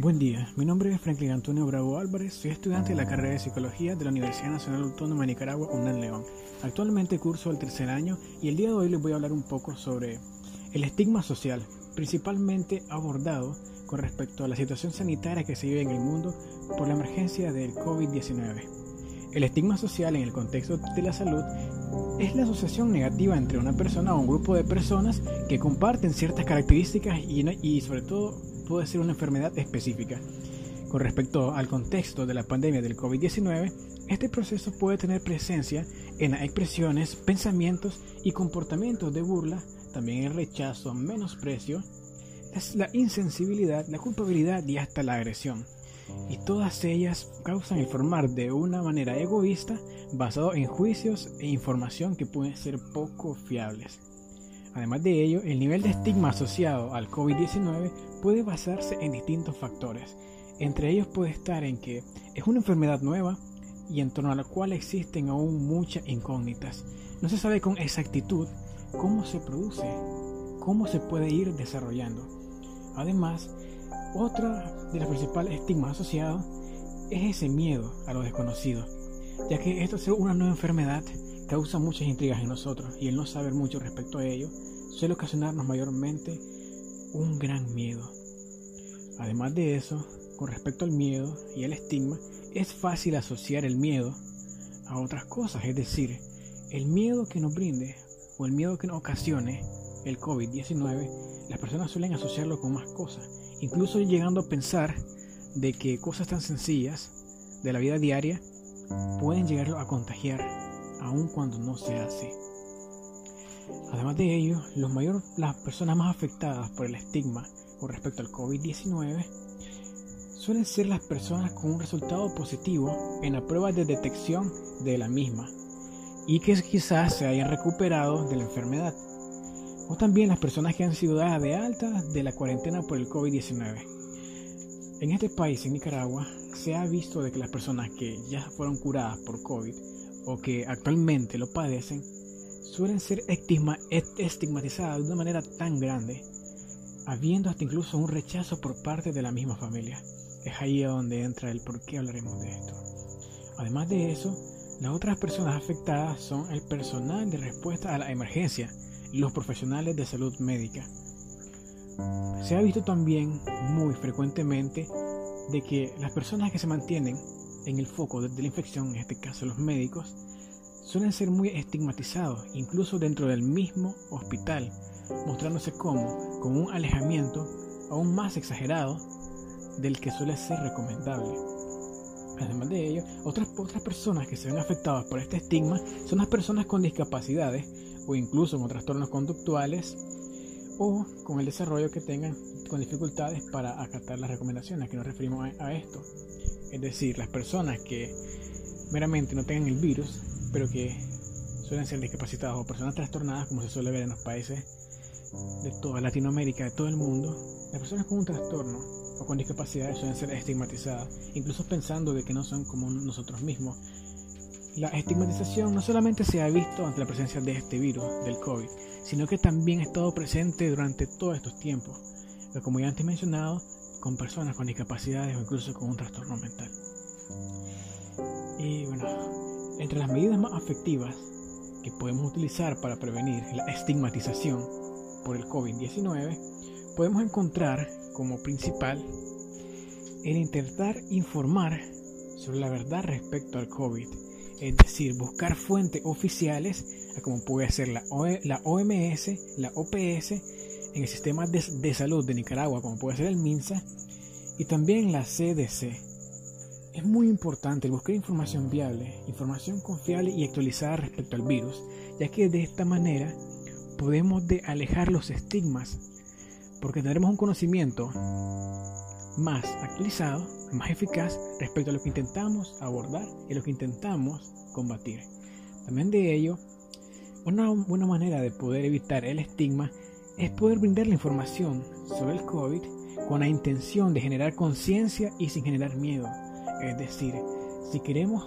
Buen día, mi nombre es Franklin Antonio Bravo Álvarez, soy estudiante de la carrera de Psicología de la Universidad Nacional Autónoma de Nicaragua, UNAM León. Actualmente curso el tercer año y el día de hoy les voy a hablar un poco sobre el estigma social, principalmente abordado con respecto a la situación sanitaria que se vive en el mundo por la emergencia del COVID-19. El estigma social en el contexto de la salud es la asociación negativa entre una persona o un grupo de personas que comparten ciertas características y, sobre todo puede ser una enfermedad específica. Con respecto al contexto de la pandemia del COVID-19, este proceso puede tener presencia en las expresiones, pensamientos y comportamientos de burla, también el rechazo, menosprecio, la insensibilidad, la culpabilidad y hasta la agresión. Y todas ellas causan el formar de una manera egoísta basado en juicios e información que pueden ser poco fiables. Además de ello, el nivel de estigma asociado al COVID-19 puede basarse en distintos factores. Entre ellos puede estar en que es una enfermedad nueva y en torno a la cual existen aún muchas incógnitas. No se sabe con exactitud cómo se produce, cómo se puede ir desarrollando. Además, otra de los principales estigmas asociados es ese miedo a lo desconocido, ya que esto es una nueva enfermedad causa muchas intrigas en nosotros y el no saber mucho respecto a ello suele ocasionarnos mayormente un gran miedo. Además de eso, con respecto al miedo y al estigma, es fácil asociar el miedo a otras cosas, es decir, el miedo que nos brinde o el miedo que nos ocasione el COVID-19, las personas suelen asociarlo con más cosas, incluso llegando a pensar de que cosas tan sencillas de la vida diaria pueden llegarlo a contagiar, aun cuando no se hace. Además de ello, las personas más afectadas por el estigma con respecto al COVID-19 suelen ser las personas con un resultado positivo en la prueba de detección de la misma y que quizás se hayan recuperado de la enfermedad. O también las personas que han sido dadas de alta de la cuarentena por el COVID-19. En este país, en Nicaragua, se ha visto de que las personas que ya fueron curadas por COVID o que actualmente lo padecen suelen ser estigmatizadas de una manera tan grande, habiendo hasta incluso un rechazo por parte de la misma familia. Es ahí donde entra el por qué hablaremos de esto. Además de eso, las otras personas afectadas son el personal de respuesta a la emergencia, los profesionales de salud médica. Se ha visto también muy frecuentemente de que las personas que se mantienen en el foco de la infección, en este caso los médicos, suelen ser muy estigmatizados, incluso dentro del mismo hospital, mostrándose como con un alejamiento aún más exagerado del que suele ser recomendable. Además de ello, otras, otras personas que se ven afectadas por este estigma son las personas con discapacidades o incluso con trastornos conductuales o con el desarrollo que tengan con dificultades para acatar las recomendaciones que nos referimos a esto. Es decir, las personas que meramente no tengan el virus pero que suelen ser discapacitados o personas trastornadas, como se suele ver en los países de toda Latinoamérica, de todo el mundo, las personas con un trastorno o con discapacidades suelen ser estigmatizadas, incluso pensando de que no son como nosotros mismos. La estigmatización no solamente se ha visto ante la presencia de este virus, del COVID, sino que también ha estado presente durante todos estos tiempos, como ya antes mencionado, con personas con discapacidades o incluso con un trastorno mental. Y bueno, entre las medidas más efectivas que podemos utilizar para prevenir la estigmatización por el COVID-19, podemos encontrar como principal el intentar informar sobre la verdad respecto al COVID, es decir, buscar fuentes oficiales como puede ser la, OMS, la OPS, en el sistema de, salud de Nicaragua como puede ser el MINSA y también la CDC es muy importante buscar información viable, información confiable y actualizada respecto al virus, ya que de esta manera podemos de alejar los estigmas, porque tendremos un conocimiento más actualizado, más eficaz respecto a lo que intentamos abordar y lo que intentamos combatir. También de ello, una buena manera de poder evitar el estigma es poder brindar la información sobre el COVID con la intención de generar conciencia y sin generar miedo es decir, si queremos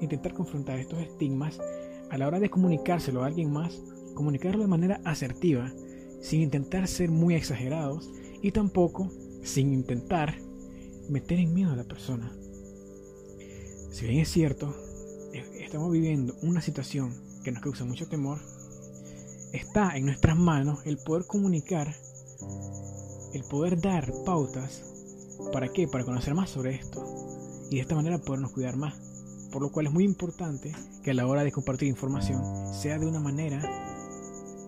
intentar confrontar estos estigmas, a la hora de comunicárselo a alguien más, comunicarlo de manera asertiva, sin intentar ser muy exagerados y tampoco sin intentar meter en miedo a la persona. Si bien es cierto, e-, estamos viviendo una situación que nos causa mucho temor, está en nuestras manos el poder comunicar, el poder dar pautas. ¿Para qué? Para conocer más sobre esto y de esta manera podernos cuidar más. Por lo cual es muy importante que a la hora de compartir información sea de una manera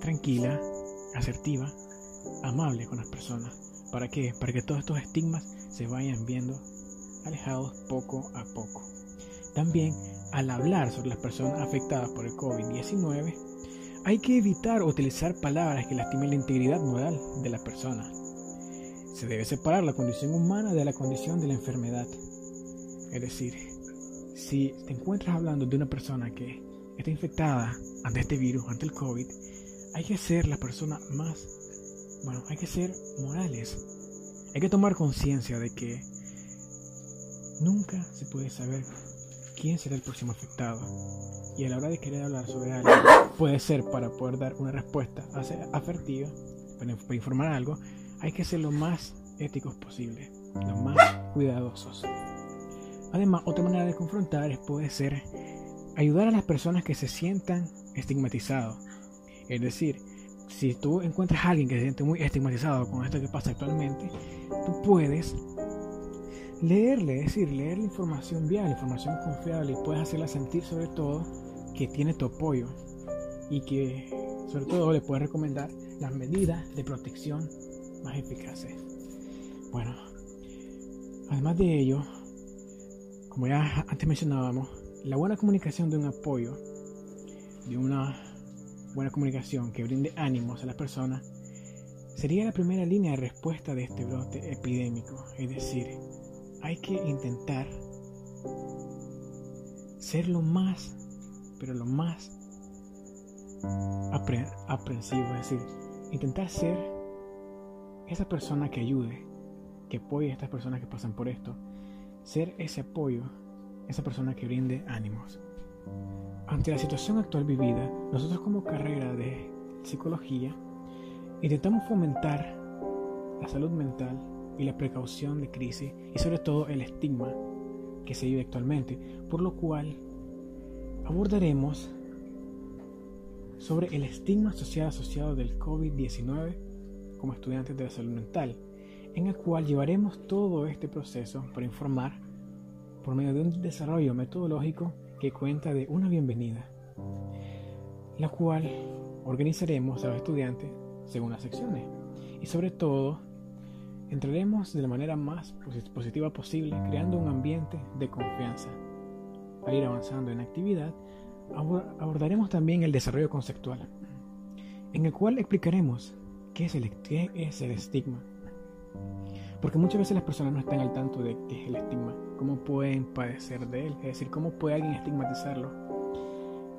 tranquila, asertiva, amable con las personas. ¿Para qué? Para que todos estos estigmas se vayan viendo alejados poco a poco. También, al hablar sobre las personas afectadas por el COVID-19, hay que evitar utilizar palabras que lastimen la integridad moral de la persona. Se debe separar la condición humana de la condición de la enfermedad. Es decir, si te encuentras hablando de una persona que está infectada ante este virus, ante el COVID, hay que ser la persona más, bueno, hay que ser morales. Hay que tomar conciencia de que nunca se puede saber quién será el próximo afectado. Y a la hora de querer hablar sobre algo, puede ser para poder dar una respuesta asertiva, para, para informar algo, hay que ser lo más éticos posible, lo más cuidadosos. Además, otra manera de confrontar puede ser ayudar a las personas que se sientan estigmatizados. Es decir, si tú encuentras a alguien que se siente muy estigmatizado con esto que pasa actualmente, tú puedes leerle, es decir, leer la información viable, información confiable y puedes hacerla sentir sobre todo que tiene tu apoyo y que sobre todo le puedes recomendar las medidas de protección más eficaces. Bueno, además de ello, como ya antes mencionábamos, la buena comunicación de un apoyo, de una buena comunicación que brinde ánimos a las personas, sería la primera línea de respuesta de este brote epidémico. Es decir, hay que intentar ser lo más, pero lo más aprensivo, es decir, intentar ser esa persona que ayude, que apoye a estas personas que pasan por esto, ser ese apoyo, esa persona que brinde ánimos. Ante la situación actual vivida, nosotros como carrera de psicología intentamos fomentar la salud mental y la precaución de crisis y sobre todo el estigma que se vive actualmente, por lo cual abordaremos sobre el estigma social asociado del COVID-19 como estudiantes de la salud mental en el cual llevaremos todo este proceso para informar por medio de un desarrollo metodológico que cuenta de una bienvenida, la cual organizaremos a los estudiantes según las secciones y sobre todo entraremos de la manera más positiva posible creando un ambiente de confianza. Al ir avanzando en actividad, abordaremos también el desarrollo conceptual, en el cual explicaremos qué es el, qué es el estigma, porque muchas veces las personas no están al tanto de qué es el estigma, cómo pueden padecer de él, es decir, cómo puede alguien estigmatizarlo.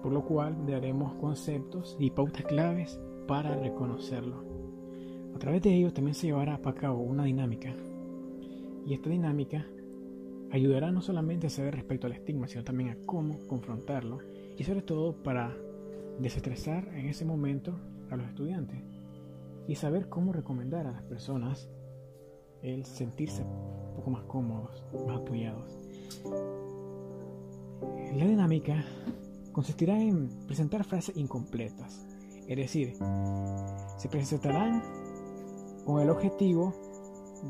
Por lo cual daremos conceptos y pautas claves para reconocerlo. A través de ello también se llevará a cabo una dinámica. Y esta dinámica ayudará no solamente a saber respecto al estigma, sino también a cómo confrontarlo y sobre todo para desestresar en ese momento a los estudiantes y saber cómo recomendar a las personas el sentirse un poco más cómodos, más apoyados. La dinámica consistirá en presentar frases incompletas, es decir, se presentarán con el objetivo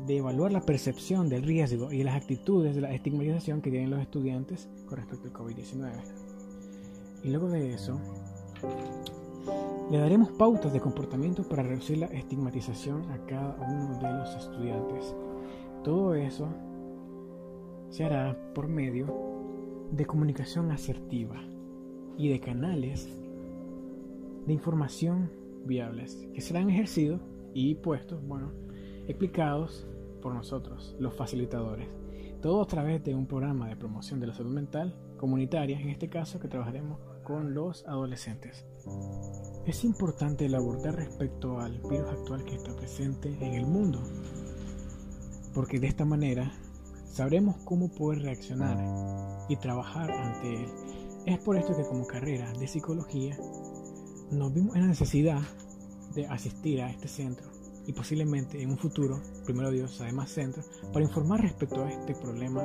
de evaluar la percepción del riesgo y las actitudes de la estigmatización que tienen los estudiantes con respecto al COVID-19. Y luego de eso, le daremos pautas de comportamiento para reducir la estigmatización a cada uno de los estudiantes. Todo eso se hará por medio de comunicación asertiva y de canales de información viables que serán ejercidos y puestos, bueno, explicados por nosotros, los facilitadores. Todo a través de un programa de promoción de la salud mental comunitaria, en este caso que trabajaremos con los adolescentes. Es importante abordar respecto al virus actual que está presente en el mundo, porque de esta manera sabremos cómo poder reaccionar y trabajar ante él. Es por esto que como carrera de psicología nos vimos en la necesidad de asistir a este centro y posiblemente en un futuro, primero Dios, además centro, para informar respecto a este problema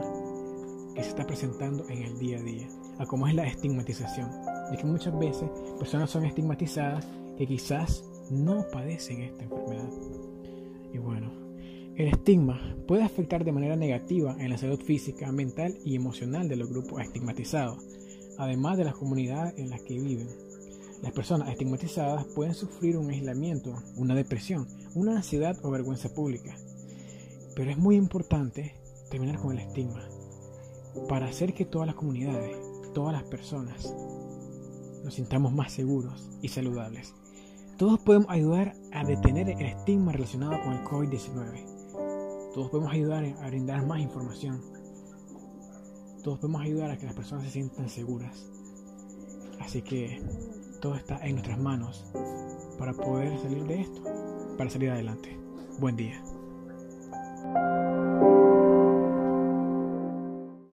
que se está presentando en el día a día, a cómo es la estigmatización, de que muchas veces personas son estigmatizadas que quizás no padecen esta enfermedad. Y bueno, el estigma puede afectar de manera negativa en la salud física, mental y emocional de los grupos estigmatizados, además de las comunidades en las que viven. Las personas estigmatizadas pueden sufrir un aislamiento, una depresión, una ansiedad o vergüenza pública. Pero es muy importante terminar con el estigma para hacer que todas las comunidades, todas las personas, nos sintamos más seguros y saludables. Todos podemos ayudar a detener el estigma relacionado con el COVID-19. Todos podemos ayudar a brindar más información. Todos podemos ayudar a que las personas se sientan seguras. Así que todo está en nuestras manos para poder salir de esto, para salir adelante. Buen día.